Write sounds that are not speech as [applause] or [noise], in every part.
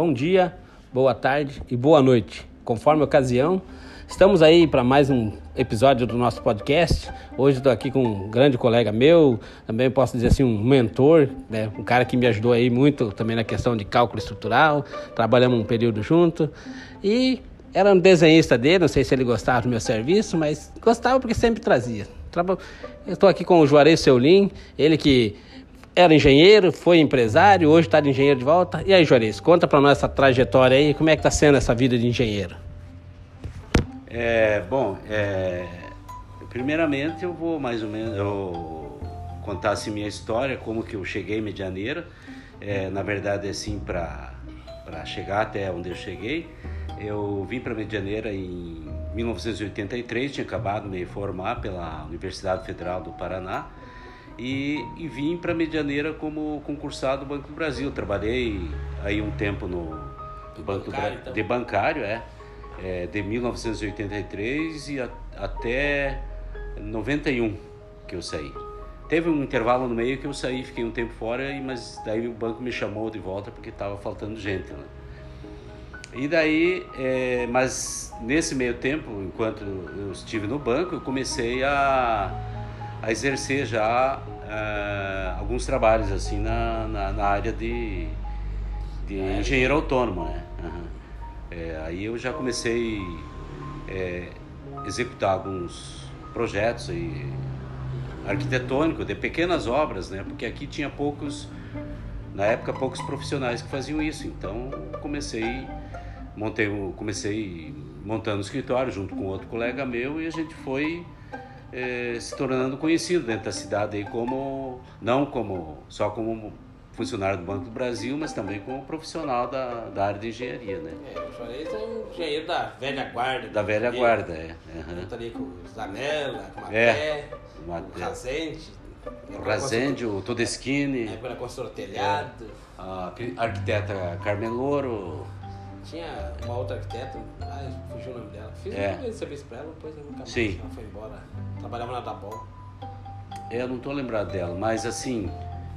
bom dia, boa tarde e boa noite, conforme a ocasião. Estamos aí para mais um episódio do nosso podcast. Hoje estou aqui com um grande colega meu, também posso dizer assim, um mentor, né? um cara que me ajudou aí muito também na questão de cálculo estrutural. Trabalhamos um período junto e era um desenhista dele, não sei se ele gostava do meu serviço, mas gostava porque sempre trazia. Estou aqui com o Juarez Seulin, ele que era engenheiro, foi empresário, hoje está de engenheiro de volta. E aí, Juarez, conta para nós essa trajetória aí, como é que está sendo essa vida de engenheiro? É, bom, é, primeiramente eu vou mais ou menos eu contar assim minha história, como que eu cheguei em Medianeira. É, na verdade, assim, para chegar até onde eu cheguei, eu vim para Medianeira em 1983, tinha acabado de me formar pela Universidade Federal do Paraná e, e vim para Medianeira como concursado do Banco do Brasil. Trabalhei aí um tempo no Banco bancário, então. de bancário, é, é, de 1983 e a, até 91 que eu saí. Teve um intervalo no meio que eu saí, fiquei um tempo fora, mas daí o banco me chamou de volta porque estava faltando gente. Né? E daí, é, mas nesse meio tempo, enquanto eu estive no banco, eu comecei a, a exercer já é, alguns trabalhos assim na, na, na área de, de é. engenheiro autônomo. Né? Uhum. É, aí eu já comecei a é, executar alguns projetos aí, arquitetônicos, de pequenas obras, né? porque aqui tinha poucos, na época, poucos profissionais que faziam isso. Então comecei montei, comecei montando um escritório junto com outro colega meu e a gente foi é, se tornando conhecido dentro da cidade aí como não como só como funcionário do Banco do Brasil, mas também como profissional da, da área de engenharia, né? É, o Juarez é um engenheiro da velha guarda. Da velha guarda, é. Uhum. Ali com o Zanella, com o Maté, com o Razende. O Razende, o Todeschini. É, pela construtora Telhado. É, a arquiteta Carmen Louro. Tinha uma outra arquiteta, ai, fugiu o nome dela. Fiz é. um serviço pra ela, depois eu nunca mais. Sim. Ela foi embora. Trabalhava na Dabol. É, eu não tô lembrado dela, mas assim,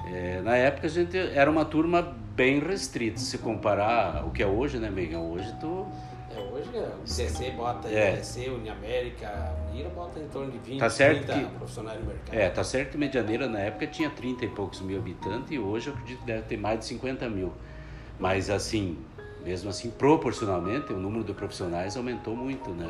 é, na época a gente era uma turma bem restrita, se comparar o que é hoje, né, Miguel? Hoje tu. É, hoje é, o DC bota é. DC, Uniamérica, Unira bota em torno de 20, tá certo 30 que, profissionais no mercado. É, tá certo que Medianeira na época tinha 30 e poucos mil habitantes e hoje eu acredito que deve ter mais de 50 mil. Mas assim, mesmo assim, proporcionalmente, o número de profissionais aumentou muito, né?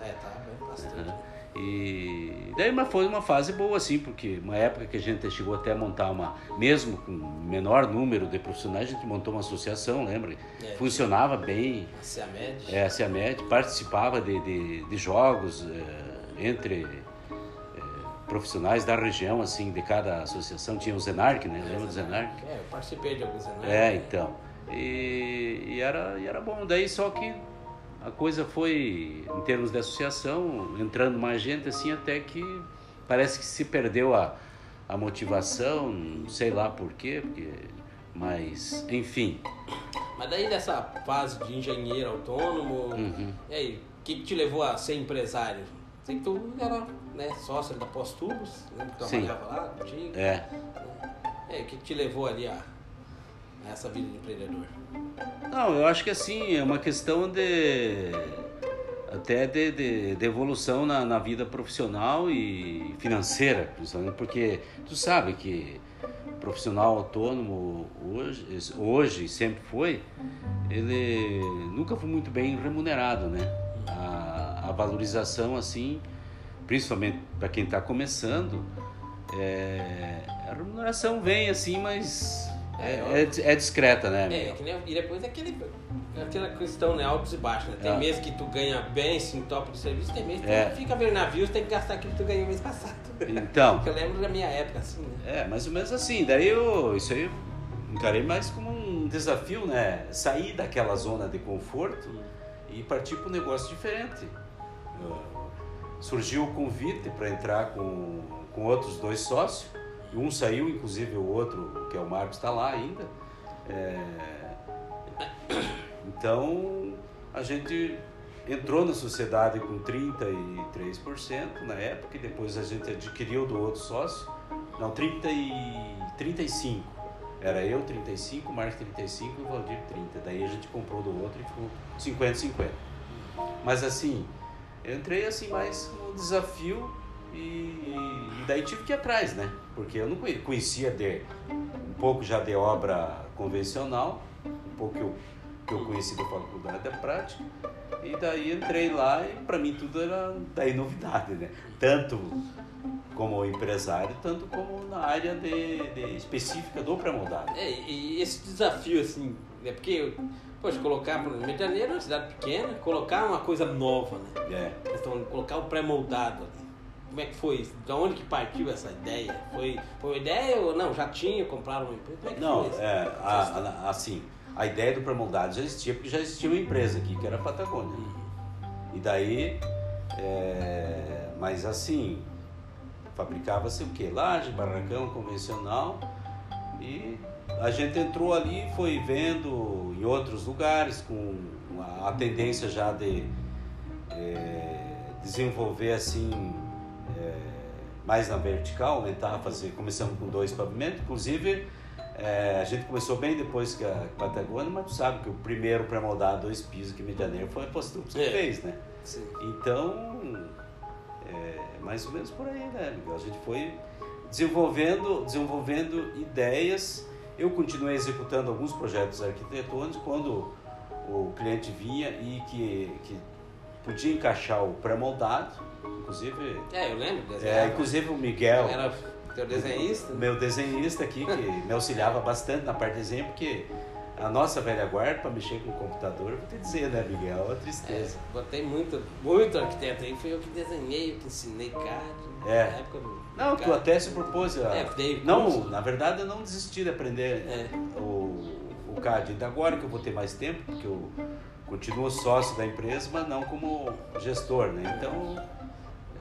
É, tá bem bastante. Uhum. E daí mas foi uma fase boa, assim, porque uma época que a gente chegou até a montar uma, mesmo com menor número de profissionais, a gente montou uma associação, lembra? É, Funcionava bem. A CEAMED. É, a CEAMED, participava de, de, de jogos é, entre é, profissionais da região, assim, de cada associação. Tinha o Zenarc, né? Lembra do Zenarc? É, eu participei de alguns Zenarc. É, então. E, e, era, e era bom. Daí só que a coisa foi, em termos de associação, entrando mais gente assim, até que parece que se perdeu a, a motivação, não sei lá por quê, porque, mas enfim. Mas daí dessa fase de engenheiro autônomo, uhum. e aí, o que, que te levou a ser empresário? Sei que tu era né, sócio da Pós-Tubos, lembra que tu trabalhava lá contigo? É. E aí, o que, que te levou ali a essa vida de empreendedor? Não, eu acho que assim, é uma questão de até de, de, de evolução na, na, vida profissional e financeira, principalmente porque tu sabe que profissional autônomo hoje, hoje sempre foi, ele nunca foi muito bem remunerado, né? A, a valorização assim, principalmente para quem está começando, é, a remuneração vem assim, mas é, é, é, discreta, né? É, que nem, e depois é aquele, aquela questão, né? Altos e baixos, né? Tem ah. mês que tu ganha bem, sim, top de serviço, tem mês que é. tu fica vendo navios, tem que gastar aquilo que tu ganhou mês passado. Então. eu lembro da minha época, assim, né? É, mais ou menos assim. Daí eu, isso aí eu encarei mais como um desafio, né? Sair daquela zona de conforto e partir para um negócio diferente. Surgiu o convite para entrar com, com outros dois sócios um saiu, inclusive o outro, que é o Marcos, está lá ainda. É... Então, a gente entrou na sociedade com 33% na época e depois a gente adquiriu do outro sócio. Não, 30 e 35%. Era eu 35, Marcos 35 e Valdir 30. Daí a gente comprou do outro e ficou 50 50. Mas assim, eu entrei assim mais um desafio e, e daí tive que ir atrás, né? Porque eu não conhecia de um pouco já de obra convencional, um pouco que eu, que eu conheci da faculdade da prática. E daí entrei lá e para mim tudo era daí novidade, né? Tanto como empresário, tanto como na área de, de específica do pré-moldado. É, e esse desafio, assim, é porque, poxa, colocar, por exemplo, Rio de Janeiro é uma cidade pequena, colocar uma coisa nova, né? É. Então, colocar o pré-moldado ali. Como é que foi? De onde que partiu essa ideia? Foi, foi uma ideia ou não? Já tinha, compraram uma empresa? Como é que não, foi é, a, a, assim, a ideia do pré-moldado já existia, porque já existia uma empresa aqui, que era a Patagônia. E daí, é, mas assim, fabricava-se o que? Laje, barracão convencional e a gente entrou ali foi vendo em outros lugares com a, tendência já de é, desenvolver assim mais na vertical, aumentar, fazer, começamos com dois pavimentos, inclusive é, a gente começou bem depois que a Patagônia, mas tu sabe que o primeiro pré-moldado dois pisos que em Janeiro foi a Postupes que é. fez, né? Sim. Então, é, mais ou menos por aí, né, Miguel? A gente foi desenvolvendo, desenvolvendo ideias. Eu continuei executando alguns projetos arquitetônicos quando o cliente vinha e que, que podia encaixar o pré-moldado, inclusive. É, eu lembro. É, inclusive o Miguel. Era teu desenhista? Meu desenhista aqui, que me auxiliava bastante na parte de desenho, porque a nossa velha guarda para mexer com o computador, vou te dizer, né, Miguel? É uma tristeza. É, botei muito, muito arquiteto aí, fui eu que desenhei, eu que ensinei CAD. É. Na época não, CAD. tu até se propôs. A... É, dei não, curso. na verdade eu não desisti de aprender é. o, o CAD. Ainda agora que eu vou ter mais tempo, porque eu continuo sócio da empresa, mas não como gestor, né? Então.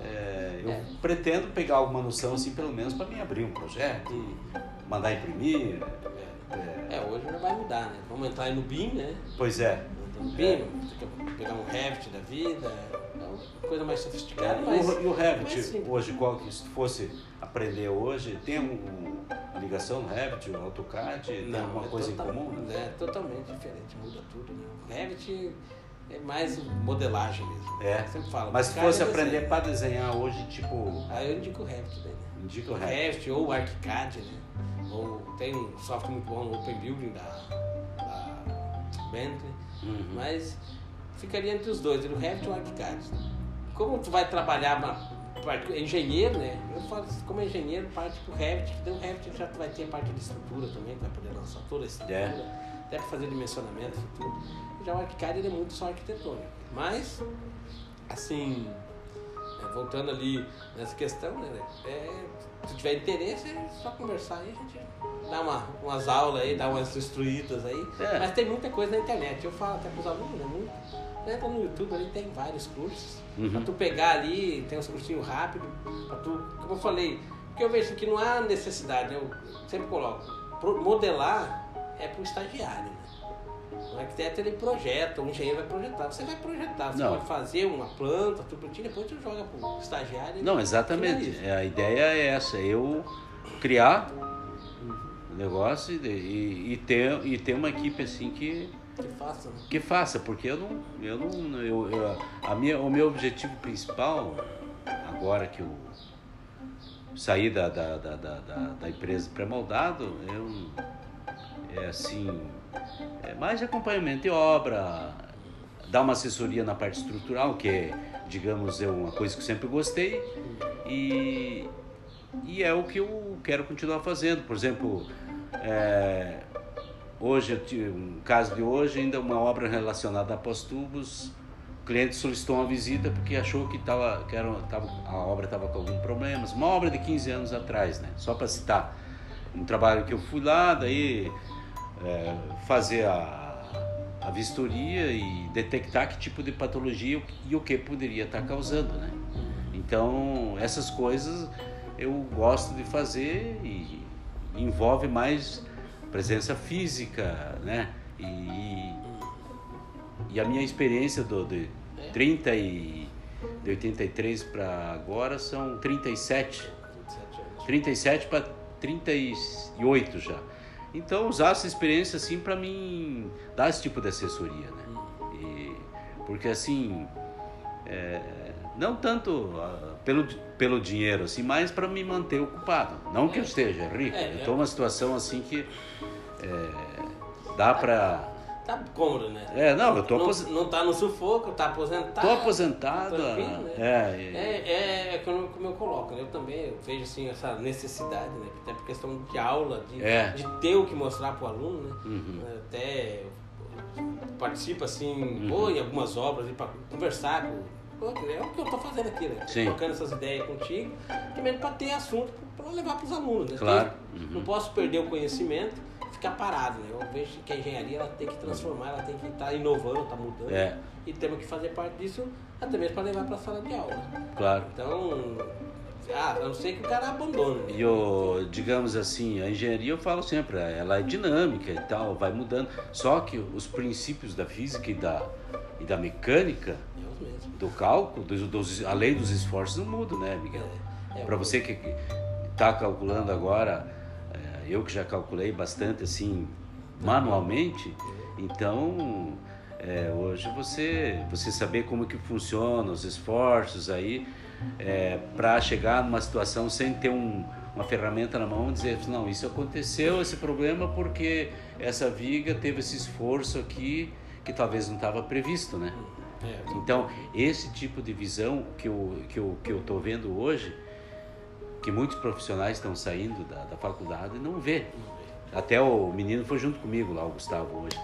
É, eu é. pretendo pegar alguma noção, assim, pelo menos para me abrir um projeto, mandar imprimir, é. é, hoje não vai mudar, né? Vamos entrar aí no BIM, né? Pois é. No BIM, é. pegar um Revit da vida, é uma coisa mais sofisticada. É, mas, e o Revit, mas, hoje, qual que se fosse aprender hoje, tem um, uma ligação no Revit, o AutoCAD, tem não, alguma é coisa total, em comum? Né? É totalmente diferente, muda tudo. Né? O Revit é mais modelagem mesmo. É. Sempre falo. Mas se fosse aprender para desenhar hoje, tipo. Ah, eu indico o Revit daí, né? Indica o Revit. Revit ou o ArchiCAD, né? Ou tem um software muito bom no Open Building da, da Bentley, uhum. mas ficaria entre os dois, o Revit e o ArchiCAD. Como tu vai trabalhar parte, engenheiro, né? Eu falo como engenheiro, parte pro Revit, que o Revit já vai ter parte de estrutura também, vai poder lançar toda a estrutura, é. Até para fazer dimensionamento futuro. Já o ArchiCAD ele é muito só arquitetônico. Mas, assim, é, voltando ali nessa questão, né? É, se tiver interesse, é só conversar aí, a gente dá uma, umas aulas aí, dá umas instruídas aí. É. Mas tem muita coisa na internet. Eu falo até pros alunos, né? Muito. Entra no YouTube ali, tem vários cursos. Uhum. Pra tu pegar ali, tem uns cursinhos rápidos, pra tu, como eu falei, porque eu vejo que não há necessidade, eu sempre coloco, modelar é pro estagiário, né? O arquiteto ele projeta, o engenheiro vai projetar. Você vai projetar, você não. pode fazer uma planta, tudo bonitinho, depois tu joga pro estagiário. Não, exatamente. A ideia é essa, eu criar o negócio e, e, e, ter, e ter uma equipe assim que. Que faça. Né? Que faça, porque eu não. Eu não eu, eu, a minha, o meu objetivo principal, agora que eu saí da, da, da, da, da empresa pré-moldado, eu, é assim é, mais acompanhamento de obra, dar uma assessoria na parte estrutural, que é, digamos, é uma coisa que eu sempre gostei, e, e é o que eu quero continuar fazendo. Por exemplo, é, hoje, um caso de hoje, ainda uma obra relacionada a pós-tubos, o cliente solicitou uma visita porque achou que, tava, que era, tava, a obra estava com algum problema, uma obra de 15 anos atrás, né? só para citar. Um trabalho que eu fui lá, daí é, fazer a, a vistoria e detectar que tipo de patologia e o que poderia estar causando, né? Então, essas coisas eu gosto de fazer e envolve mais presença física, né? E, e a minha experiência do, de 30 e de 83 para agora são 37. 37 para 38 já. Então usar essa experiência assim para mim dar esse tipo de assessoria, né? E, porque assim, é, não tanto uh, pelo, pelo dinheiro, assim, mas para me manter ocupado. Não que eu esteja rico, É, eu é. estou numa situação assim que é, dá para Tá cômodo, né? É, não, eu tô não, apos- não tá no sufoco, tá aposentado. Tô aposentado. tranquilo, né? É, É, é, é como, como eu coloco, né? eu também vejo assim, essa necessidade, né? até por questão de aula, de, É. de ter o que mostrar para o aluno, né? Uhum. Até participa assim, ou em algumas obras, para conversar com. pô, É o que eu tô fazendo aqui, né? Sim. Trocando essas ideias contigo, também para ter assunto para levar para os alunos. Né? Claro. Porque Uhum. Não posso perder o conhecimento ficar parado, né? Eu vejo que a engenharia ela tem que transformar, ela tem que estar inovando, estar mudando. É. E temos que fazer parte disso até mesmo para levar para a sala de aula. claro. Então, ah, a não ser que o cara abandone. né? E o, digamos assim, a engenharia eu falo sempre, ela é dinâmica e tal, vai mudando. Só que os princípios da física e da, e da mecânica, do cálculo, dos, dos- a lei dos esforços não muda, né, Miguel? É, é, Para você que está calculando agora, eu que já calculei bastante assim manualmente, então é, hoje você você saber como que funciona os esforços aí para chegar numa situação sem ter um, uma ferramenta na mão e dizer não isso aconteceu esse problema porque essa viga teve esse esforço aqui que talvez não estava previsto, né? É, Então, esse tipo de visão que eu que eu que eu tô vendo hoje, que muitos profissionais estão saindo da, da faculdade e não vê. Até o menino foi junto comigo lá, o Gustavo hoje.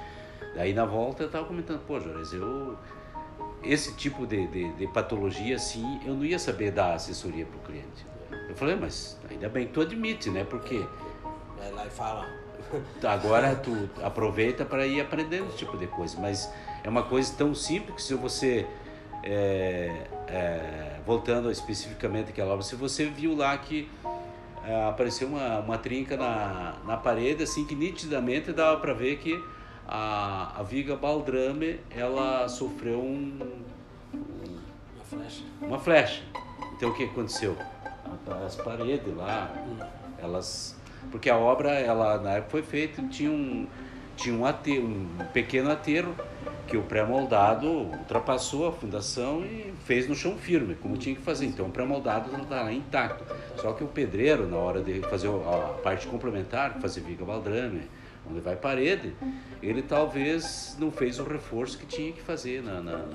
Daí na volta eu tava comentando, pô, Jorge, eu esse tipo de, de, de patologia assim, eu não ia saber dar assessoria pro cliente. Eu falei, mas ainda bem que tu admite, né? Porque vai lá e fala. [laughs] Agora [laughs] tu aproveita para ir aprendendo esse tipo de coisa, mas é uma coisa tão simples que se você é, é, voltando especificamente àquela obra, se você viu lá que é, apareceu uma, uma trinca na, na parede, assim que nitidamente dava para ver que a, a viga baldrame ela sofreu um, Uma flecha. uma flecha. Então o que aconteceu? As paredes lá, elas. Porque a obra, ela na época foi feita, tinha um, tinha um, ate, um pequeno aterro que o pré-moldado ultrapassou a fundação e fez no chão firme, como tinha que fazer. Então o pré-moldado está lá intacto. Só que o pedreiro, na hora de fazer a parte complementar, fazer viga baldrame, onde vai parede, ele talvez não fez o reforço que tinha que fazer na- na-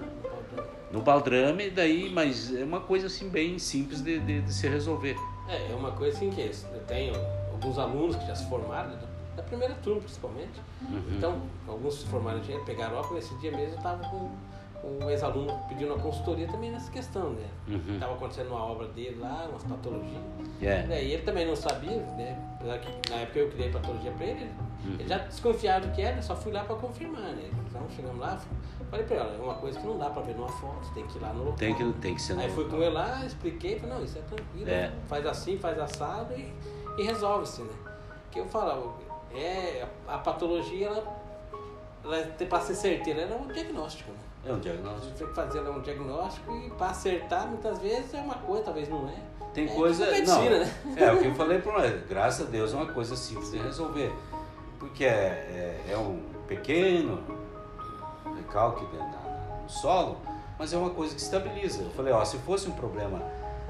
no baldrame, daí, mas é uma coisa assim bem simples de, de, de se resolver. É, é uma coisa assim que eu tenho alguns alunos que já se formaram, da, primeira turma principalmente. Então, alguns se formaram engenharia, pegaram óculos, nesse dia mesmo eu estava com, um ex-aluno pedindo uma consultoria também nessa questão, né? Uhum. Estava acontecendo uma obra dele lá, umas patologias. É. E ele também não sabia, né? Apesar que na época eu criei patologia para ele, Uhum. ele já desconfiava do que era, só fui lá para confirmar, né? Então chegamos lá, falei para ele, olha, é uma coisa que não dá para ver numa foto, tem que ir lá no local. Tem que, tem que ser. Aí no- fui com ele lá, expliquei, falei, não, isso é tranquilo, É. faz assim, faz assado e, e resolve-se, né? Que eu falo, é, a, a patologia, ela, ela para ser certeira, ela é um diagnóstico, né? É um A diagnóstico. gente tem que fazer um diagnóstico e para acertar, muitas vezes é uma coisa, talvez não é. Tem É coisa. medicina, não, né? É, o que eu [laughs] falei para graças a Deus é uma coisa simples de resolver. Porque é, é, é um pequeno recalque no solo, mas é uma coisa que estabiliza. Eu falei, ó, se fosse um problema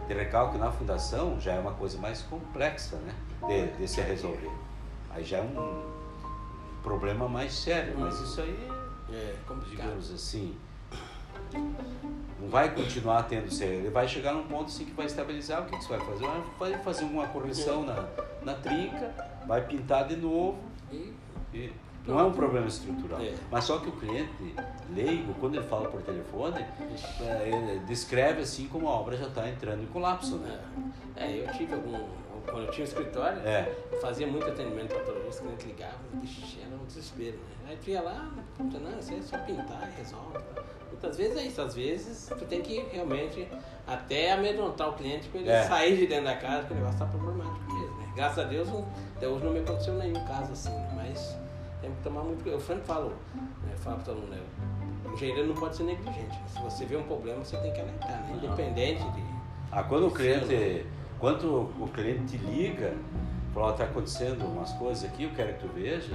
de recalque na fundação, já é uma coisa mais complexa, né? De, de se resolver. Aí já é um problema mais sério, mas isso aí É complicado. digamos assim, não vai continuar tendo ser. Ele vai chegar num ponto assim que vai estabilizar. O que, que você vai fazer? Vai fazer uma correção na, na trinca, vai pintar de novo. E E não é um problema estrutural. É. Mas só que o cliente leigo, quando ele fala por telefone, é, ele descreve assim como a obra já está entrando em colapso, né? É, eu tive algum. Quando eu tinha um escritório, É. fazia muito atendimento patologista, quando ele ligava, vixi, era um desespero, né? Aí tu ia lá, puta, não, isso é só pintar e resolve. tá? Muitas vezes é isso, às vezes tu tem que realmente até amedrontar o cliente para ele É. sair de dentro da casa, porque o negócio tá problemático mesmo, né? Graças a Deus, não- até hoje não me aconteceu nenhum caso assim, né? mas tem que tomar muito cuidado. Eu sempre falo, né, falo para todo mundo, né? o engenheiro não pode ser negligente. né? Se você vê um problema, você tem que alertar, né? Independente de. Ah, quando o cliente Quando o cliente te liga, fala, está acontecendo umas coisas aqui, eu quero que tu veja,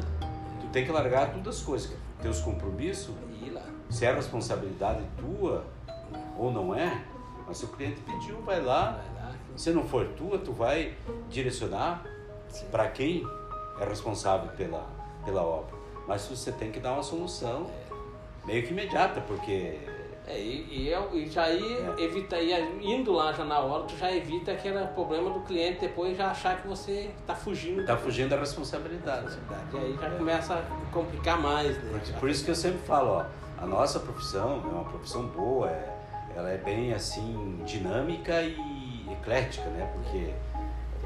tu tem que largar todas as coisas, teus compromissos, E lá. se é responsabilidade tua ou não é, mas se o cliente pediu, vai lá, se não for tua, tu vai direcionar para quem é responsável pela, pela obra. Mas você tem que dar uma solução meio que imediata, porque É, e, e, eu- e já aí É. evita, e indo lá já na hora, tu já evita aquele problema do cliente depois já achar que você está fugindo está fugindo da responsabilidade. responsabilidade. E aí já começa a complicar mais, né? Por, por isso que eu sempre falo, ó, a nossa profissão é uma profissão boa, é, ela é bem assim dinâmica e eclética, né? Porque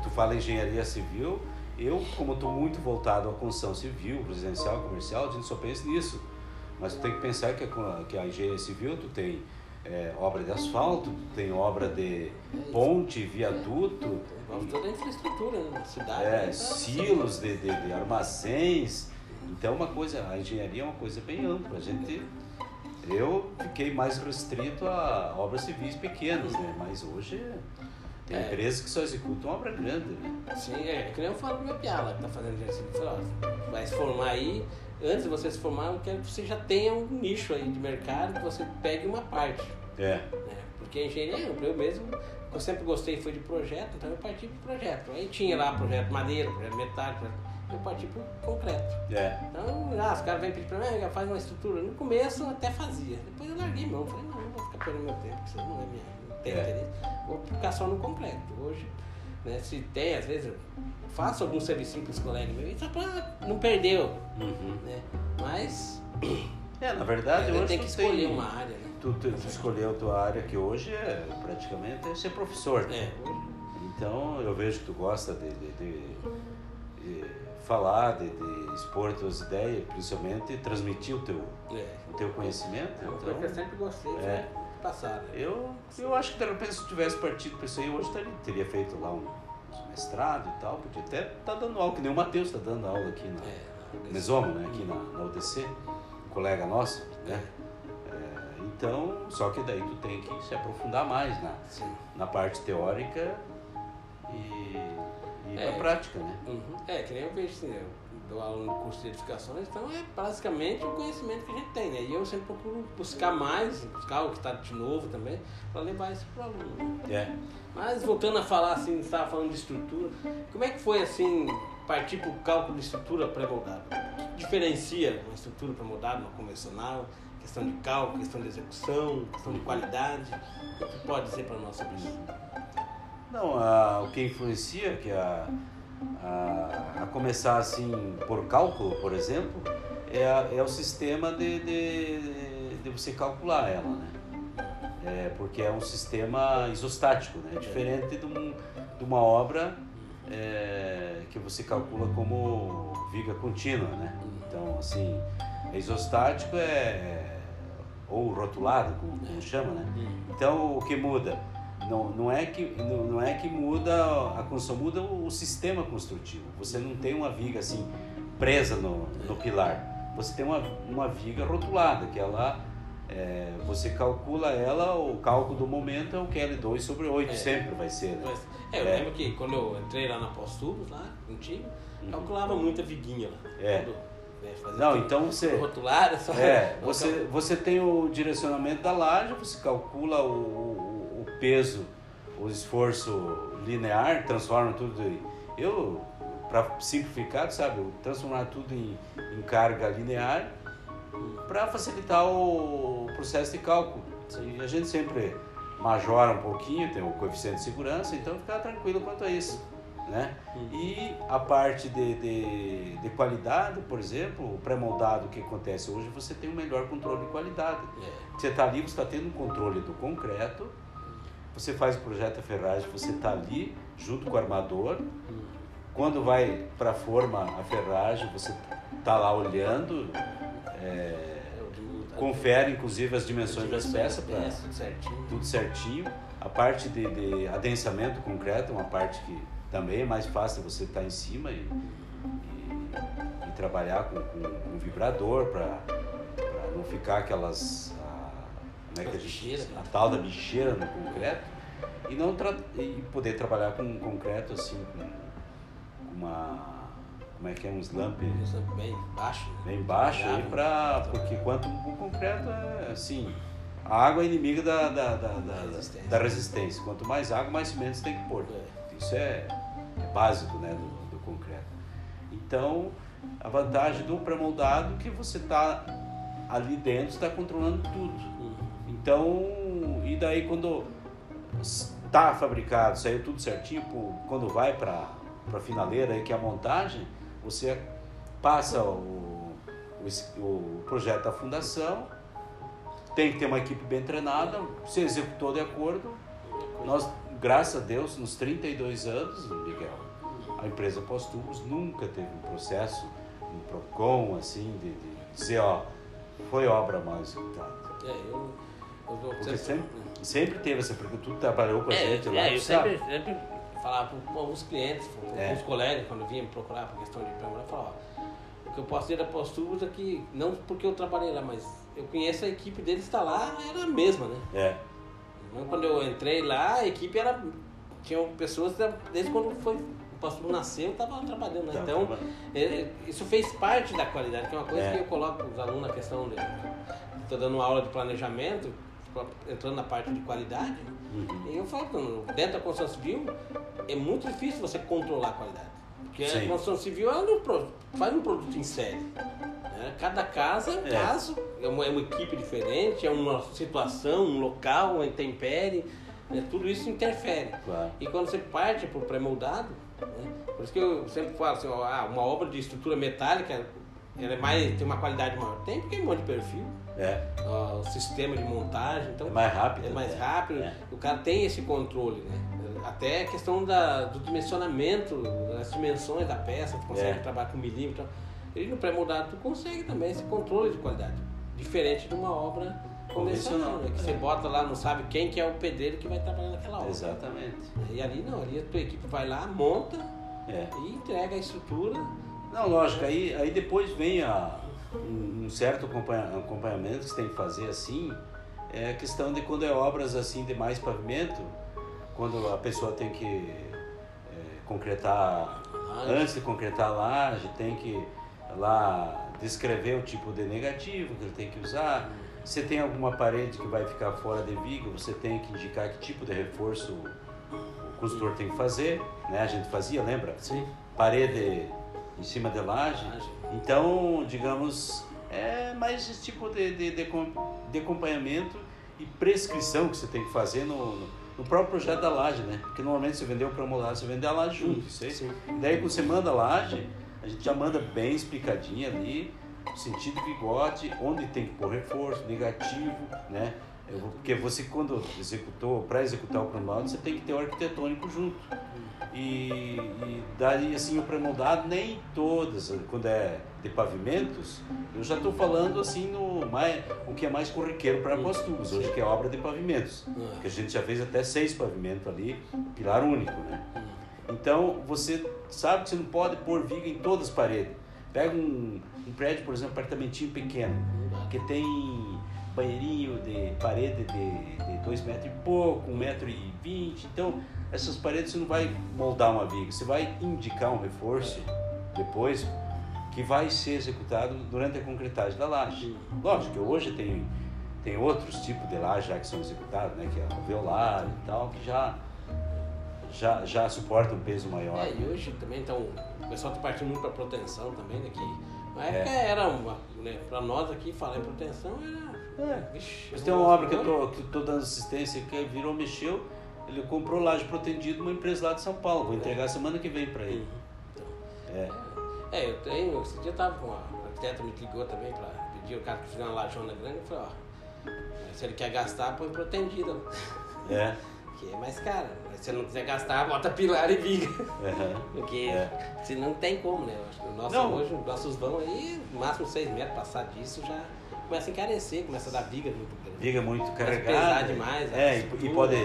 tu fala engenharia civil, eu como estou muito voltado à construção civil, residencial, comercial, a gente só pensa nisso. Mas tu tem que pensar que a, que a engenharia civil tu tem é, obra de asfalto, tu tem obra de ponte, viaduto, Envolve toda a infraestrutura né? na cidade. é, né? Silos de, de, de armazéns. Então, uma coisa, a engenharia é uma coisa bem ampla. A gente, eu fiquei mais restrito a obras civis pequenas, né? Mas hoje tem É. empresas que só executam obra grande, né? Sim, é, que nem eu falo pro meu piá lá que tá fazendo engenharia civil. Ó, vai se formar aí, antes de você se formar, eu quero que você já tenha um nicho aí de mercado, que você pegue uma parte. É, né? Porque a engenharia. Eu mesmo, eu sempre gostei foi de projeto, então eu parti pro projeto. Aí tinha lá projeto madeira, projeto metálico, projeto- eu parti pro concreto. é. Então, ah, os caras vêm pedir pra mim, ah, faz uma estrutura. No começo eu até fazia. Depois eu larguei mão. Falei, não, não vou ficar perdendo meu tempo, isso não é minha. Não tem É. interesse. Vou ficar só no concreto. Hoje, né, se tem, às vezes, eu faço algum serviço para os colegas meus, só pra não perder, Uhum. né? Mas É, na verdade, eu hoje tenho tu que escolher tem- uma área, né? Tu, tu, tu escolheu a tua área que hoje é praticamente é ser professor. É. Então eu vejo que tu gosta de, de- de- de falar, de, de expor tuas ideias, principalmente transmitir o teu, É. o teu conhecimento. É uma coisa que eu Então, sempre gostei, É. foi passar. Né? eu, eu acho que de repente se eu tivesse partido para isso aí, hoje teria, teria feito lá um mestrado e tal, podia até estar dando aula, que nem o Matheus está dando aula aqui na É, Mesomo, né, aqui na, na UDC, um colega nosso, né? É, então, só que daí tu tem que se aprofundar mais na, sim. na parte teórica e, e É. na prática, né? Uhum. É, que nem eu vejo assim, eu dou aula no curso de edificações, então é basicamente o conhecimento que a gente tem, né? E eu sempre procuro buscar mais, buscar o que está de novo também, para levar isso para o aluno. É. Mas voltando a falar assim, estava falando de estrutura, como é que foi assim, partir para o cálculo de estrutura pré-moldada? O que diferencia uma estrutura pré-moldada, uma convencional? Questão de cálculo, questão de execução, questão de qualidade? O que pode dizer para nós sobre isso? Não, a, o que influencia, que a, a, a começar assim por cálculo, por exemplo, é, a- é o sistema de, de, de você calcular ela, né? É, porque é um sistema isostático, né? Diferente de, um, de uma obra é, que você calcula como viga contínua, né? Então, assim, é isostático é ou rotulado, como, como chama, né? Então, o que muda? Não, não, é que, não, não é que muda a construção, muda o, o sistema construtivo. Você não tem uma viga assim presa no, no pilar. Você tem uma, uma viga rotulada, que ela, é, você calcula ela, o cálculo do momento é o QL2 sobre 8, É. sempre vai ser. Né? Mas, é, eu É. lembro que quando eu entrei lá na Pós-Tubos, lá, contigo, calculava muita viguinha lá. Uhum. É. Tudo, né, Não, então você- Rotulado, só. É, [laughs] você, você tem o direcionamento da laje, você calcula o peso, o esforço linear, transforma tudo em. Eu, para simplificar, sabe, transformar tudo em, em carga linear para facilitar o processo de cálculo. E a gente sempre majora um pouquinho, tem o coeficiente de segurança, então ficar tranquilo quanto a isso. Né? E a parte de, de, de qualidade, por exemplo, o pré-moldado, que acontece hoje, você tem um melhor controle de qualidade. É. Você está ali, você está tendo um controle do concreto, você faz o projeto de ferragem, você está ali junto com o armador. Quando vai para a forma a ferragem, você está lá olhando, é, confere inclusive as dimensões das peças para tudo certinho. A parte de, de adensamento concreto é uma parte que também é mais fácil você estar em cima e, e- e trabalhar com, com, com vibrador para não ficar aquelas. A, como é que a, gente, né? a tal da bicheira no concreto. e não e poder trabalhar com concreto assim, com uma como é que é um slump bem baixo, né? bem baixo aí para porque quanto o concreto é assim a água é inimiga da, da, da, da, resistência. da resistência. Quanto mais água, mais cimento você tem que pôr. É. Isso é, é básico né, do, do, concreto. Então, a vantagem do pré-moldado é que você está ali dentro, está controlando tudo. Então, e daí quando está fabricado, saiu tudo certinho, quando vai para a finaleira, que é a montagem, você passa o, o, o projeto da fundação, tem que ter uma equipe bem treinada, se executou de acordo. Nós, graças a Deus, nos 32 anos, Miguel, a empresa Postubos nunca teve um processo, um PROCON, assim, de, de dizer, ó, foi obra mal executada. É, eu, Porque sempre, sempre teve essa, porque tu trabalhou com a é, gente lá. É, eu sempre, sempre falava para alguns clientes, para é. alguns colegas, quando vinham me procurar por questão de câmera, eu falava, ó, o que eu posso dizer da Postubos é que, não porque eu trabalhei lá, mas eu conheço a equipe deles, está lá, era a mesma, né? É. Então, quando eu entrei lá, a equipe era. Tinham pessoas desde quando foi, o pastor nasceu, estava trabalhando. Né? Então, é, isso fez parte da qualidade, que é uma coisa é. que eu coloco os alunos na questão de. Estou dando uma aula de planejamento, entrando na parte de qualidade, uhum. e eu falo, dentro da construção civil, é muito difícil você controlar a qualidade. Porque Sim. a construção civil ela não faz um produto em série. Né? Cada casa é um é. caso, é uma, é uma, equipe diferente, é uma situação, um local, uma intempérie, né? tudo isso interfere. Claro. E quando você parte para o pré-moldado, né? por isso que eu sempre falo assim, ó, ah, uma obra de estrutura metálica ela é mais, tem uma qualidade maior. Tem porque é um monte de perfil. É. Ó, o sistema de montagem. Então, é mais rápido. É mais né? rápido. É. O cara tem esse controle, né? Até a questão da, do dimensionamento, das dimensões da peça, tu consegue é. trabalhar com milímetro. E no pré-moldado tu consegue também esse controle de qualidade. Diferente de uma obra convencional, né? que você bota lá, não sabe quem que é o pedreiro que vai trabalhar naquela obra. Exatamente. E ali não, ali a tua equipe vai lá, monta é. e entrega a estrutura. Não, lógico, aí, aí depois vem a, um, um certo acompanhamento que você tem que fazer assim, é a questão de quando é obras assim de mais pavimento, quando a pessoa tem que é, concretar, antes de concretar a laje, tem que lá descrever o tipo de negativo que ele tem que usar. Se tem alguma parede que vai ficar fora de viga, você tem que indicar que tipo de reforço o construtor tem que fazer, né? A gente fazia, lembra? Sim. Parede em cima de laje. Então, digamos, é mais esse tipo de, de, de, de acompanhamento e prescrição que você tem que fazer no, no no próprio projeto da laje, né? Porque normalmente você vendeu para moldar, você vende a laje junto, sei. Daí quando você manda a laje, a gente já manda bem explicadinho ali, sentido bigote, onde tem que pôr reforço, negativo, né? Porque você quando executou, para executar o pré-moldado, você tem que ter o arquitetônico junto. E, e daí assim o pré-moldado nem todas, quando é de pavimentos, eu já estou falando assim no mais, o que é mais corriqueiro para postubos, hoje que é obra de pavimentos, ah. que a gente já fez até seis pavimentos ali, pilar único, né? Então você sabe que você não pode pôr viga em todas as paredes. Pega um, um prédio, por exemplo, um apartamentinho pequeno, que tem banheirinho de parede de 2 metros e pouco, 1,20 um metro e vinte. Então, essas paredes você não vai moldar uma viga, você vai indicar um reforço depois que vai ser executado durante a concretagem da laje. Lógico que hoje tem, tem outros tipos de laje já que são executados, né, que é o violar e tal, que já, já, já suporta um peso maior. É, e hoje também então, o pessoal está partindo muito para proteção também, né, que na época é. era uma, né, para nós aqui falar em proteção era... É. Vixe, Mas tem uma obra que eu tô, que tô dando assistência que virou, mexeu, ele comprou laje protegido uma empresa lá de São Paulo, vou entregar semana que vem para ele. Uhum. É. É, eu tenho. Esse dia eu tava com a arquiteta, me ligou também para pedir o cara que fizer uma lajona grande. Eu falei, ó, se ele quer gastar, põe protegida. É. [laughs] Que é mais caro. Mas se não quiser gastar, bota pilar e viga. Uhum. [laughs] Porque é. se não tem como, né? O nosso, não. hoje, os nossos vão aí, no máximo 6 metros, passar disso já começa a encarecer, começa a dar viga muito grande. Viga muito carregada. pesar demais. É, e, e pode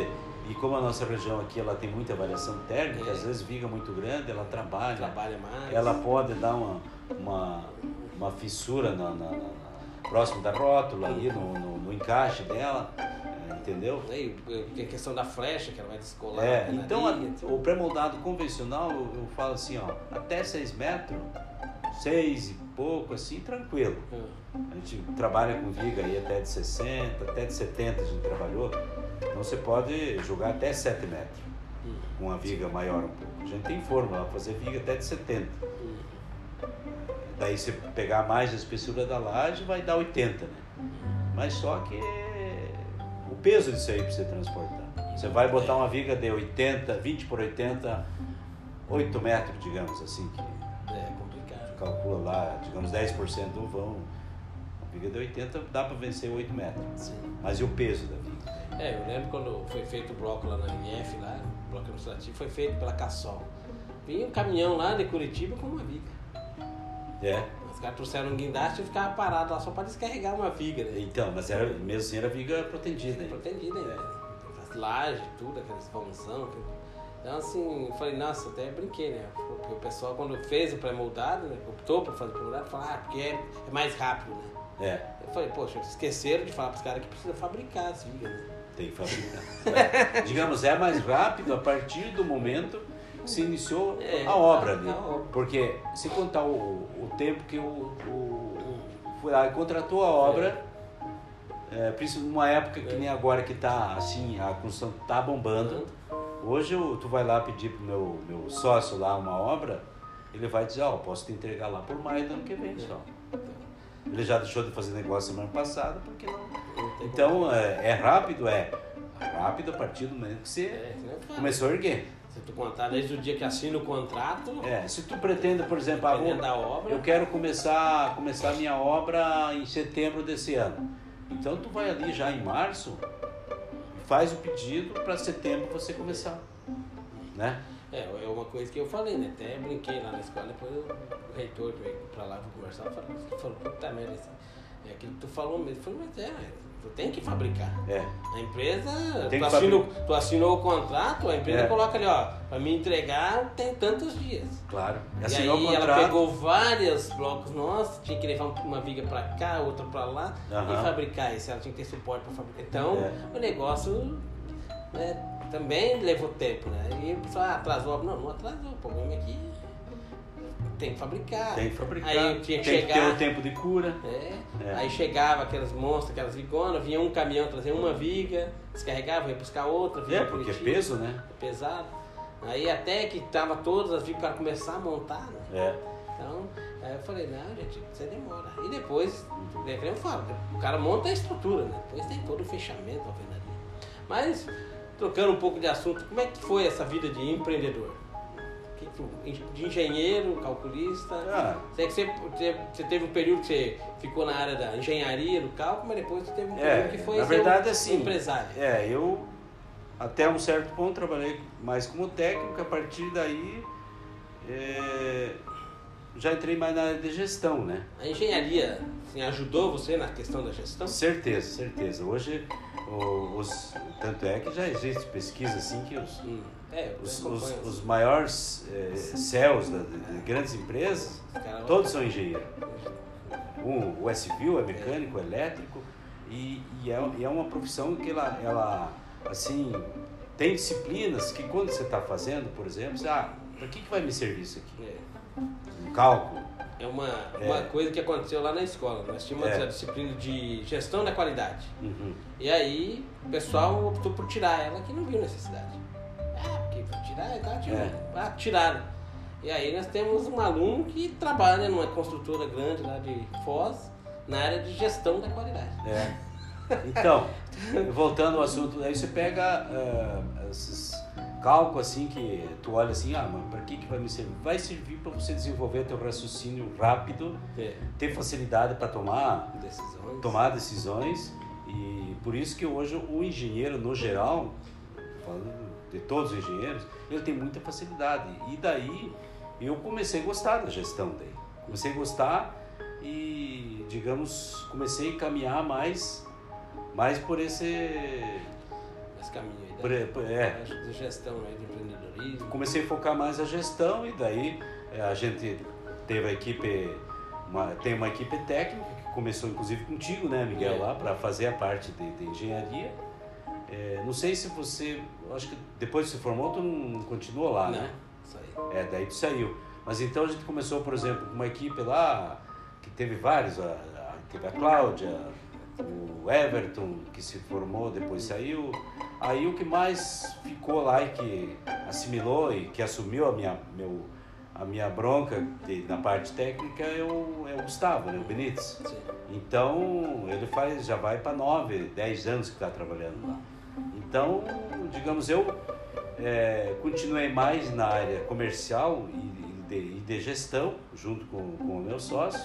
e como a nossa região aqui ela tem muita variação térmica, é. às vezes viga muito grande, ela trabalha. Trabalha mais. Ela pode dar uma, uma, uma fissura na, na, na próximo da rótula, ali no, no, no encaixe dela. entendeu? Aí, tem a questão da flecha, que ela vai descolar. É, então a- o pré-moldado convencional, eu, eu falo assim, ó, até 6 metros, 6 e pouco, assim, tranquilo. Ah, A gente trabalha com viga aí até de 60, até de 70 a gente trabalhou. Então você pode jogar até 7 metros, hum, com uma viga maior um pouco. A gente tem forma para fazer viga até de 70. hum. Daí você pegar mais a espessura da laje vai dar 80, né? Mas só que o peso disso aí para você transportar. Você vai botar uma viga de 80, 20 por 80, 8 metros, digamos assim, que É. calcula lá, digamos 10% do vão. Uma viga de 80 dá para vencer 8 metros. Sim. Mas e o peso da viga? É, eu lembro quando foi feito o bloco lá na NF, lá, o bloco administrativo, foi feito pela Cassol. Vinha um caminhão lá de Curitiba com uma viga. É. Os caras trouxeram um guindaste e ficava parado lá só para descarregar uma viga, né? Então, mas era, mesmo assim era viga protendida. hein? Protegida ainda. né? As lajes, tudo, vãozão. aquele- Então, assim, eu falei, nossa, até brinquei, né? Porque o pessoal, quando fez o pré-moldado, né? optou por fazer o pré-moldado, falou, ah, porque é, é mais rápido, né? É, Eu falei, poxa, esqueceram de falar pros caras que precisa fabricar as vigas, né? tem que fabricar. É. Digamos, é mais rápido a partir do momento que se iniciou É, a obra obra. Porque se contar o, o tempo que o, o, foi lá e contratou a obra, é, principalmente numa época que nem agora que tá assim, a construção tá bombando. Hoje eu- tu vai lá pedir pro meu, meu sócio lá uma obra, ele vai dizer, ó, posso te entregar lá por maio do ano que vem só. Ele já deixou de fazer negócio semana passada, porque não. Então é, é rápido, é. Rápido a partir do momento que você É, começou a erguer. Se tu contar desde o dia que assina o contrato, É, se tu pretende, por exemplo, ah, da obra, eu quero começar começar a minha obra em setembro desse ano. Então tu vai ali já em março faz o pedido para setembro você começar, né? É, é uma coisa que eu falei, né? Até brinquei lá na escola, depois o reitor veio pra lá conversar, falou, falou puta merda, assim, é aquilo que tu falou mesmo. Falei, mas é, tu tem que fabricar. É. A empresa, tu, que assinou, tu assinou o contrato, a empresa É. coloca ali, ó, pra me entregar tem tantos dias. Claro. E Assinou aí o ela contrato. pegou vários blocos nossos, tinha que levar uma viga pra cá, outra pra lá e fabricar isso. Ela tinha que ter suporte pra fabricar. Então, É. o negócio né, também levou tempo, né? E o pessoal atrasou. Não, não atrasou. O problema é que tem que fabricar. Tem que fabricar. Aí tinha que tem que ter chegar. o tempo de cura. É. É. Aí chegava aquelas monstros, aquelas vigonas, vinha um caminhão trazer uma viga, descarregava, ia buscar outra, vinha É, porque é Curitiba, peso, né? é pesado. Aí até que tava todas as vigas para começar a montar, né? É. Então, aí eu falei, não, gente, você demora. E depois, é que eu falo, o cara monta a estrutura, né? Depois tem todo o fechamento, a alvenaria. Mas, trocando um pouco de assunto, como é que foi essa vida de empreendedor? Tu- De engenheiro, calculista. Ah. Sei que você, você- teve um período que você ficou na área da engenharia, do cálculo, mas depois você teve um período É, que foi na verdade, um assim, empresário. É, eu até um certo ponto trabalhei mais como técnico, a partir daí é, já entrei mais na área de gestão, né? A engenharia assim, ajudou você na questão da gestão? Certeza, certeza. Hoje, os, tanto é que já existe pesquisa assim que os, Hum, é, os, os, os maiores é, CEOs da- de, de grandes empresas, todos são engenheiros. Um, o é civil, é mecânico, é elétrico, e, e, é, e é uma profissão que ela, ela, assim, tem disciplinas que quando você está fazendo, por exemplo, você, ah, para que, que vai me servir isso aqui? É. Um cálculo? É uma, uma É. coisa que aconteceu lá na escola. Nós tínhamos É. a disciplina de gestão da qualidade. Uhum. E aí o pessoal optou por tirar ela que não viu necessidade. E tal, tirou. É. Ah, tiraram. E aí nós temos um aluno que trabalha numa construtora grande lá de Foz, na área de gestão da qualidade. É. Então, voltando ao assunto, aí você pega ah, esses cálculos assim que tu olha assim, ah, mas para que, que vai me servir? Vai servir para você desenvolver teu raciocínio rápido, É. ter facilidade para tomar, Decisões. tomar decisões e por isso que hoje o engenheiro no geral, falando de todos os engenheiros, ele tem muita facilidade e daí eu comecei a gostar da gestão daí, comecei a gostar e digamos comecei a caminhar mais mais por esse Esse caminho aí. da- por- por- é De gestão, né, de empreendedorismo. comecei a focar mais a gestão e daí eh, a gente teve a equipe uma, tem uma equipe técnica que começou inclusive contigo né Miguel É. lá para fazer a parte de, de engenharia É, não sei se você. Acho que depois que se formou, tu não continuou lá, Não, né? isso aí. É, daí tu saiu. Mas então a gente começou, por exemplo, com uma equipe lá que teve vários. A, a- teve a Cláudia, o Everton, que se formou, depois saiu. Aí o que mais ficou lá e que assimilou e que assumiu a minha, meu, a minha bronca de- na parte técnica é o, é o Gustavo, né, o Benítez. Sim. Então, ele faz, já vai para 9, 10 anos que está trabalhando lá. Então, digamos, eu é, continuei mais na área comercial e, de, e de gestão, junto com, com o meu sócio,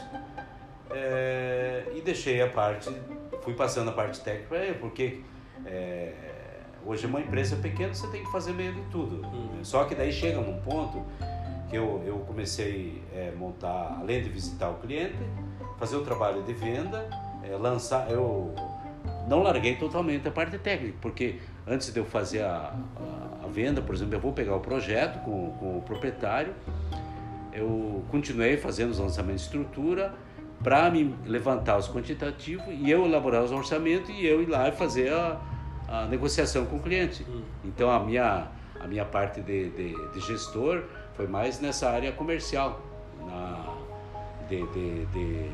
é, e deixei a parte, fui passando a parte técnica ele, porque é, hoje é uma empresa pequena, você tem que fazer meio de tudo. Uhum. Só que daí chega num ponto que eu, eu comecei a montar, além de visitar o cliente, fazer o trabalho de venda, é, lançar. Eu não larguei totalmente a parte técnica, porque antes de eu fazer a, a, a venda, por exemplo, eu vou pegar o projeto com, com o proprietário, eu continuei fazendo os lançamentos de estrutura para me levantar os quantitativos e eu elaborar os orçamentos e eu ir lá e fazer a, a negociação com o cliente. Hum. Então a minha, a minha parte de, de, de gestor foi mais nessa área comercial, na, de, de, de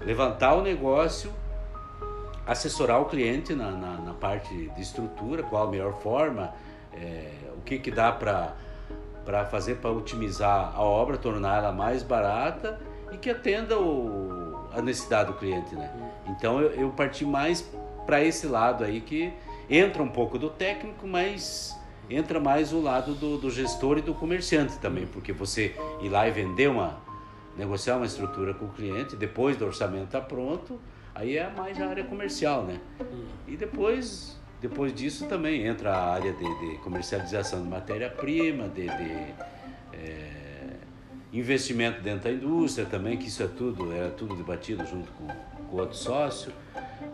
levantar o negócio, assessorar o cliente na, na, na parte de estrutura, qual a melhor forma, é, o que, que dá para fazer para otimizar a obra, tornar ela mais barata e que atenda o, a necessidade do cliente, né? Então eu, eu parti mais para esse lado aí que entra um pouco do técnico, mas entra mais o lado do, do gestor e do comerciante também, porque você ir lá e vender uma negociar uma estrutura com o cliente, depois do orçamento estar pronto, aí é mais a área comercial, né? E depois, depois disso também entra a área de, de comercialização de matéria-prima, de, de, é, investimento dentro da indústria também, que isso é tudo, era tudo debatido junto com, com outro sócio.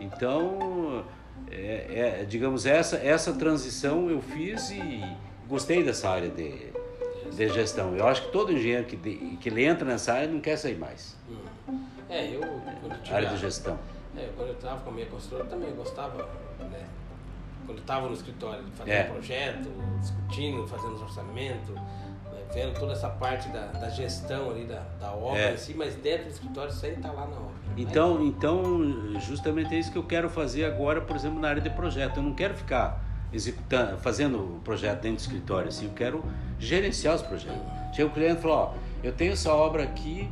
Então, é, é, digamos, essa, essa transição eu fiz e gostei dessa área de, de gestão. Eu acho que todo engenheiro que, de, que ele entra nessa área não quer sair mais. Hum. É, eu quando eu tive área de gestão. É, quando eu estava com a minha construtora também eu gostava, né? Quando eu estava no escritório, fazendo É. projeto, discutindo, fazendo os orçamentos, né, vendo toda essa parte da, da gestão ali, da, da obra É. em si, mas dentro do escritório sem estar lá na obra. Então, então, justamente é isso que eu quero fazer agora, por exemplo, na área de projeto. Eu não quero ficar executando, fazendo o projeto dentro do escritório, assim, eu quero gerenciar os projetos. Chega o cliente e fala, ó, eu tenho essa obra aqui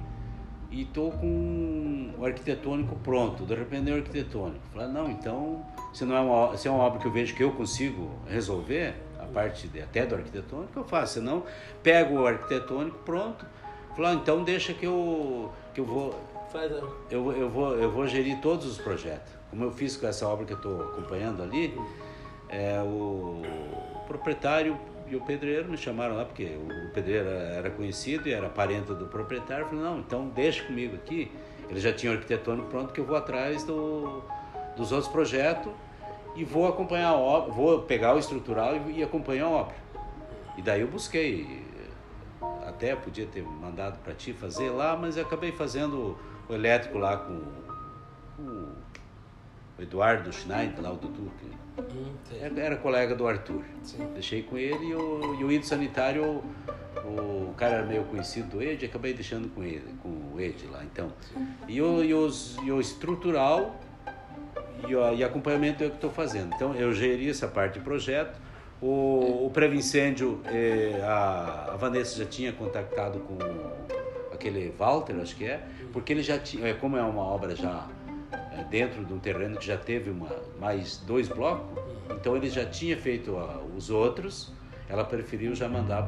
e estou com o arquitetônico pronto, de repente é o arquitetônico. Fala, não, então, se, não é uma, se é uma obra que eu vejo que eu consigo resolver, a parte de, até do arquitetônico, eu faço. Senão, pego o arquitetônico pronto, fala, ah, então deixa que eu, que eu vou Faz eu, eu, vou, eu vou gerir todos os projetos. Como eu fiz com essa obra que eu estou acompanhando ali, é, o proprietário e o pedreiro me chamaram lá, porque o pedreiro era conhecido e era parente do proprietário. Eu falei, não, então deixa comigo aqui. Ele já tinha o arquitetônico pronto, que eu vou atrás do, dos outros projetos e vou acompanhar a obra, vou pegar o estrutural e, e acompanhar a obra. E daí eu busquei, até podia ter mandado para ti fazer lá, mas eu acabei fazendo o elétrico lá com, com o Eduardo Schneider, lá o Dudu, que Hum, era, colega do Arthur. Sim. Deixei com ele e o, e o Ido Sanitário, o, o cara era meio conhecido do Ed, acabei deixando com ele, com o Ed lá, então. E o, e os, e o estrutural e, o, e acompanhamento é o que estou fazendo. Então, eu geri essa parte de projeto. O, o pré-incêndio, eh, a, a Vanessa já tinha contactado com aquele Walter, acho que é, porque ele já tinha, eh, como é uma obra já dentro de um terreno que já teve uma, mais dois blocos, então ele já tinha feito ah, os outros, ela preferiu já mandar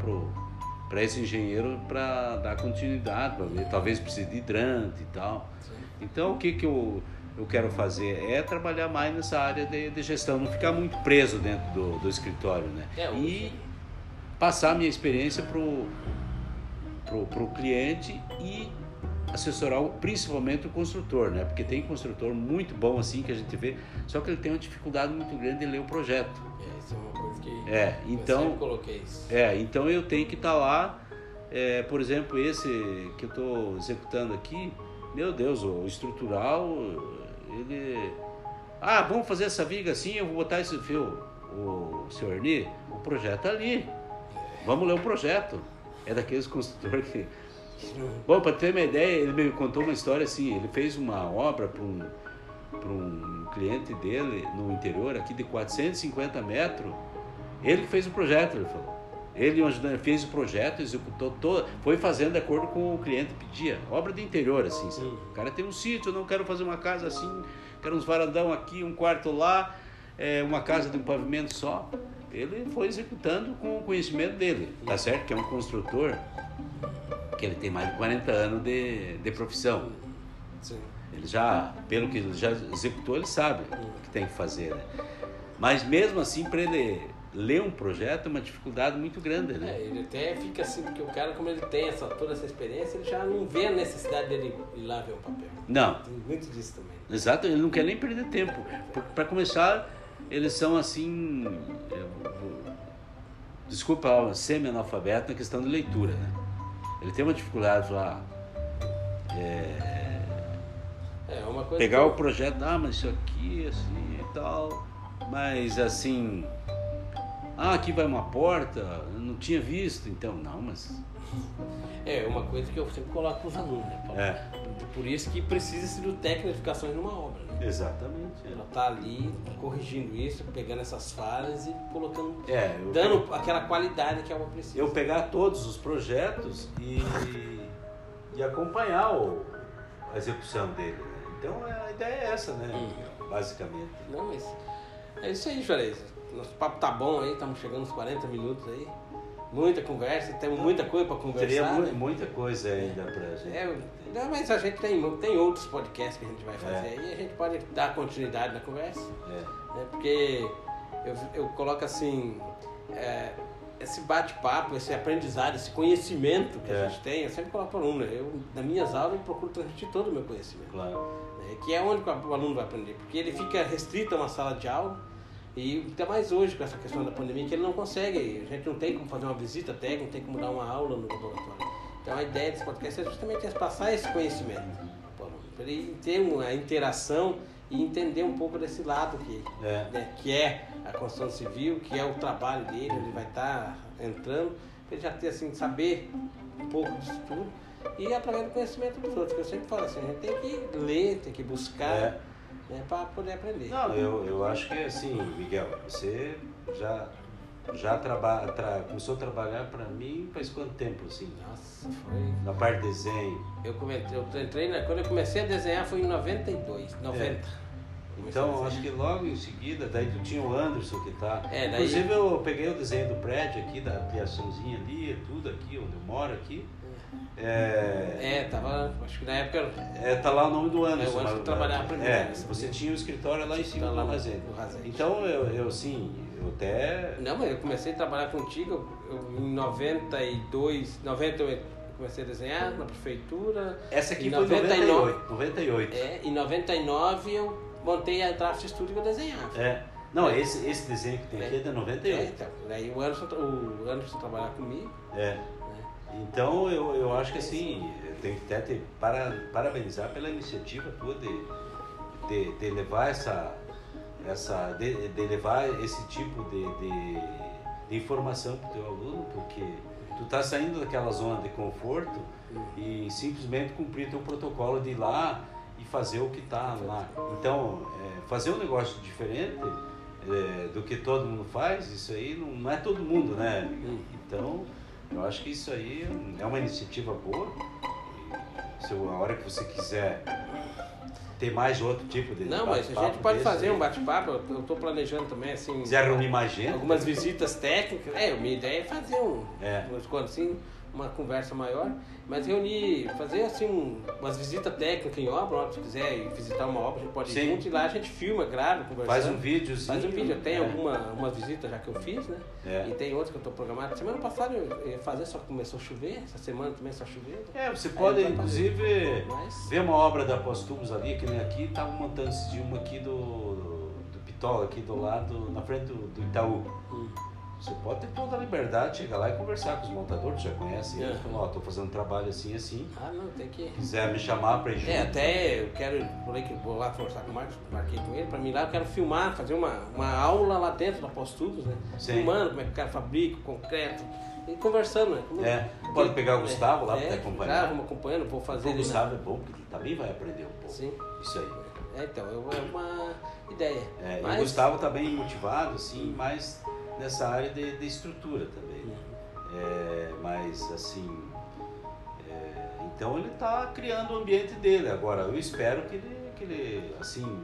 para esse engenheiro para dar continuidade, ver, talvez precise de hidrante e tal. Sim. Então o que, que eu, eu quero fazer é trabalhar mais nessa área de, de gestão, não ficar muito preso dentro do, do escritório, né? É, o- E passar a minha experiência pro, pro cliente e assessorar o- principalmente o construtor, né? Porque tem construtor muito bom assim que a gente vê, só que ele tem uma dificuldade muito grande de ler o projeto. É, isso é uma coisa que É, eu então- sempre coloquei isso. É, então eu tenho que estar lá, é, por exemplo, esse que eu estou executando aqui, meu Deus, o estrutural, ele Ah, vamos fazer essa viga assim, eu vou botar esse fio. O senhor Erni, o projeto é ali. Vamos ler o projeto. É daqueles construtores que. [laughs] Bom, para ter uma ideia, ele me contou uma história assim: ele fez uma obra para um, um cliente dele no interior, aqui de 450 metros. Ele que fez o projeto, ele falou. Ele fez o projeto, executou todo, foi fazendo de acordo com o cliente pedia. Obra de interior, assim. Sabe? O cara tem um sítio, eu não quero fazer uma casa assim, quero uns varandão aqui, um quarto lá, é, uma casa de um pavimento só. Ele foi executando com o conhecimento dele. Tá certo que é um construtor que ele tem mais de 40 anos de, de profissão. Sim. Ele já, pelo que ele já executou, ele sabe o que tem que fazer. Né? Mas mesmo assim, para ele ler um projeto é uma dificuldade muito grande, né? É, ele até fica assim, porque o cara, como ele tem essa, toda essa experiência, ele já não vê a necessidade dele ir lá ver um papel. Não. Tem muito disso também. Exato, ele não quer nem perder tempo. Para começar, eles são assim. Desculpa, semi-analfabeto na questão de leitura, né? Ele tem uma dificuldade lá. É, é uma coisa pegar que... o projeto, ah, mas isso aqui, assim e tal. Mas assim, ah, aqui vai uma porta, eu não tinha visto, então, não, mas. [laughs] É, uma coisa que eu sempre coloco para os alunos, né, Paulo? É. Por isso que precisa-se do técnico de edificações numa obra, né? Exatamente. É. Ela está ali corrigindo isso, pegando essas falhas e colocando. É, dando aquela qualidade que a obra precisa. Eu pegar todos os projetos e, e acompanhar o, a execução dele. Né? Então a ideia é essa, né? Hum. Basicamente. Não, mas. É isso aí, Juarez. Nosso papo tá bom aí, estamos chegando uns 40 minutos aí. Muita conversa, temos muita coisa para conversar. Teria né? muita coisa ainda pra gente. É, não, mas a gente tem, tem outros podcasts que a gente vai fazer é. aí e a gente pode dar continuidade na conversa. É. Né? Porque eu, eu coloco assim. É, esse bate-papo, esse aprendizado, esse conhecimento que é. a gente tem, eu sempre coloco para o aluno. Eu, nas minhas aulas, eu procuro transmitir todo o meu conhecimento. Claro. Né? Que é onde o aluno vai aprender. Porque ele fica restrito a uma sala de aula e até mais hoje com essa questão da pandemia, que ele não consegue, a gente não tem como fazer uma visita técnica, não tem como dar uma aula no laboratório. Então a ideia desse podcast é justamente passar esse conhecimento, para ele ter uma interação e entender um pouco desse lado que é, né, que é a construção civil, que é o trabalho dele, ele vai estar tá entrando, para ele já ter assim, saber um pouco disso tudo e através do conhecimento dos outros, que eu sempre falo assim, a gente tem que ler, tem que buscar. É né, para poder aprender. Não, eu, eu acho que assim, Miguel, você já já traba, tra, começou a trabalhar para mim faz quanto tempo assim? Nossa, foi. Na parte de desenho. Eu, comecei, eu entrei, na, quando eu comecei a desenhar foi em 92, 90. É. Então, acho que logo em seguida, daí tu tinha o Anderson que tá. É, daí... Inclusive eu peguei o desenho do prédio aqui, da ampliaçãozinha ali, tudo aqui onde eu moro aqui. É, é tava, acho que na época. É, tá lá o nome do Anderson. É, o Anderson que trabalhava primeiro. É, você tinha o um escritório lá em cima tá do armazém. Então eu, eu sim, eu até. Não, mas eu comecei a trabalhar contigo eu, em 92, 98 comecei a desenhar na prefeitura. Essa aqui em foi 99, 98, 98. É, em 99 eu montei a Draft Studio que eu desenhava. É. Não, é. esse, esse desenho que tem é. aqui é de 98. É, então, daí o Anderson, o Anderson trabalhar comigo. É. Então eu, eu acho que assim, eu tenho que até te para, parabenizar pela iniciativa tua de, de, de levar essa, essa de, de levar esse tipo de, de, de informação para o teu aluno, porque tu está saindo daquela zona de conforto e simplesmente cumprir teu protocolo de ir lá e fazer o que está lá. Então, é, fazer um negócio diferente é, do que todo mundo faz, isso aí não, não é todo mundo, né? Então eu acho que isso aí é uma iniciativa boa. Se a hora que você quiser ter mais outro tipo de Não, mas a gente pode fazer aí. um bate-papo. Eu estou planejando também assim. Quiser reunir mais gente? Algumas visitas técnicas. É, minha ideia é fazer um. É. Quando assim uma conversa maior, mas reunir, fazer assim umas visitas técnicas em obra, se quiser visitar uma obra, a gente pode ir Sim. junto e lá a gente filma, grava, conversa. Faz um vídeo, Faz um vídeo, tem é. alguma uma visita já que eu fiz, né? É. E tem outras que eu estou programado. Semana passada eu ia fazer, só que começou a chover, essa semana também está chovendo. É, você pode inclusive mas... ver uma obra da Postubos ali, que nem aqui, estava montando de uma aqui do, do Pitol, aqui do lado, na frente do, do Itaú. Hum Você pode ter toda a liberdade de chegar lá e conversar com os montadores, já conhece. É. Eles falam, ó, tô fazendo trabalho assim, assim. Ah, não, tem que. Quiser me chamar pra ir junto. É, até eu quero, aí que vou lá conversar com o Marcos, marquei com ele, pra mim lá eu quero filmar, fazer uma, uma aula lá dentro da Postudos, né? Sim. Filmando como é que o cara fabrica, o concreto, e conversando, né? Como- É, pode pegar o Gustavo lá pra te acompanhar. Ah, vamos acompanhando, vou fazer O na- Gustavo é bom, porque ele também vai aprender um pouco. Sim. Isso aí. É, então, é uma ideia. É, e Mas- o Gustavo tá bem motivado, assim, mais nessa área de, de estrutura também. né? É, mas assim. é, então ele está criando o ambiente dele. Agora eu espero que ele, que ele assim,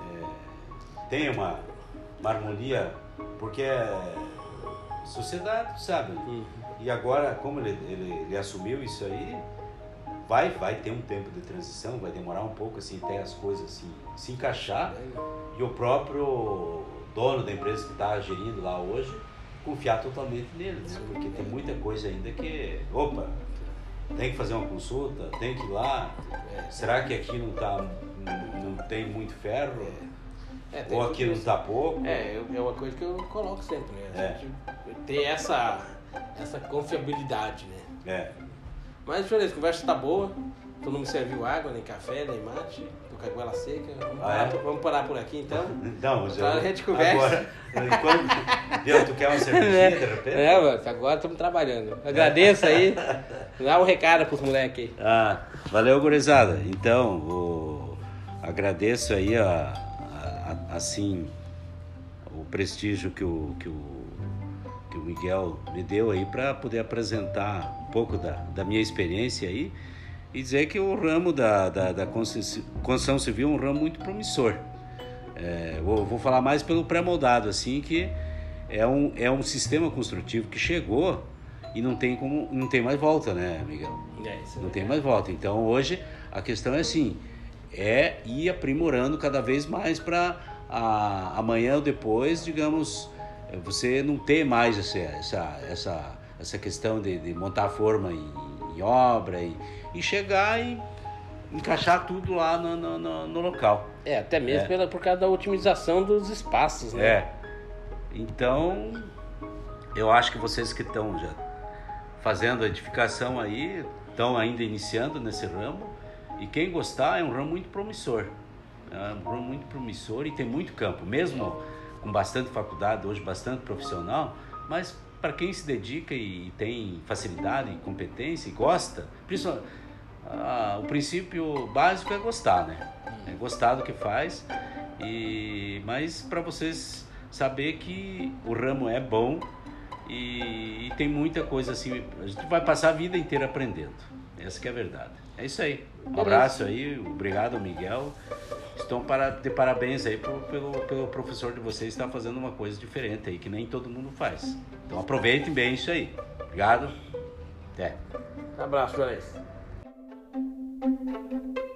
é, tenha uma, uma harmonia, porque é sociedade, sabe? Uhum. E agora, como ele, ele, ele assumiu isso aí, vai, vai ter um tempo de transição, vai demorar um pouco assim até as coisas assim, se encaixar e o próprio dono da empresa que está gerindo lá hoje confiar totalmente nele, né? porque tem muita coisa ainda que, opa, tem que fazer uma consulta, tem que ir lá, será que aqui não tá, não tem muito ferro? É, tem Ou aqui não isso. tá pouco? É, é uma coisa que eu coloco sempre, né? A É. ter essa, essa confiabilidade, né? É. Mas, beleza, a conversa tá boa. Tu não me serviu água, nem café, nem mate. Seca. Vamos, Ah, parar, é? por, vamos parar por aqui, então. Não, Outra já, hora a gente conversa. Agora, enquanto, Viu, tu quer uma [laughs] cervejinha de repente? É, mano, agora estamos trabalhando. Agradeço aí. Dá um recado pros moleques aí. Ah, valeu, gurizada. Então, o- agradeço aí a, a- a- assim o prestígio que o, que o, que o Miguel me deu aí para poder apresentar um pouco da, da minha experiência aí e dizer que o ramo da, da, da constru- construção civil é um ramo muito promissor. É, vou, vou falar mais pelo pré-moldado, assim, que é um, é um sistema construtivo que chegou e não tem, como, não tem mais volta, né, Miguel? É isso. Não tem mais volta. Então hoje a questão é assim, é ir aprimorando cada vez mais para amanhã ou depois, digamos, você não ter mais essa, essa, essa, essa questão de, de montar a forma em, em obra e, e chegar e encaixar tudo lá no, no, no- no local. É, até mesmo É. Pela, por causa da otimização dos espaços, né? É. Então, eu acho que vocês que estão já fazendo a edificação aí, estão ainda iniciando nesse ramo, e quem gostar é um ramo muito promissor. É um ramo muito promissor e tem muito campo, mesmo com bastante faculdade, hoje bastante profissional, mas para quem se dedica e tem facilidade e competência e gosta, principalmente, ah, o princípio básico é gostar, né? É gostar do que faz. E mas para vocês saber que o ramo é bom e, e tem muita coisa assim, a gente vai passar a vida inteira aprendendo. Essa que é a verdade. É isso aí. Um Beleza. abraço aí, obrigado Miguel. Estão para de parabéns aí por- pelo, pelo professor de vocês estar fazendo uma coisa diferente aí que nem todo mundo faz. Então aproveitem bem isso aí. Obrigado. Até. Abraço, Jones. thank you.